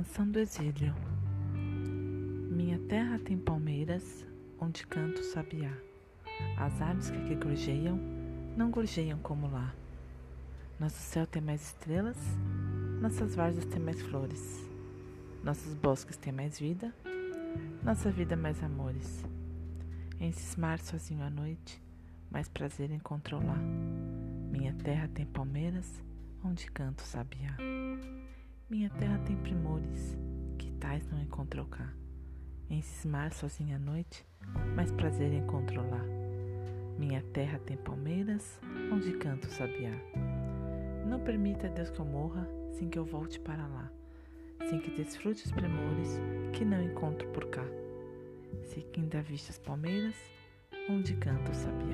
do exílio. Minha terra tem palmeiras, onde canta o sabiá. As aves que aqui gorjeiam, não gorjeiam como lá. Nosso céu tem mais estrelas, nossas várzeas têm mais flores. Nossos bosques têm mais vida, nossa vida mais amores. Em cismar sozinho à noite, mais prazer encontrou lá. Minha terra tem palmeiras, onde canta o sabiá. Minha terra tem primores, que tais não encontrou cá. Em cismar sozinha à noite, mais prazer encontrou lá. Minha terra tem palmeiras, onde canta o sabiá. Não permita, Deus, que eu morra sem que eu volte para lá, sem que desfrute os primores que não encontro por cá. Se ainda viste as palmeiras, onde canta o sabiá.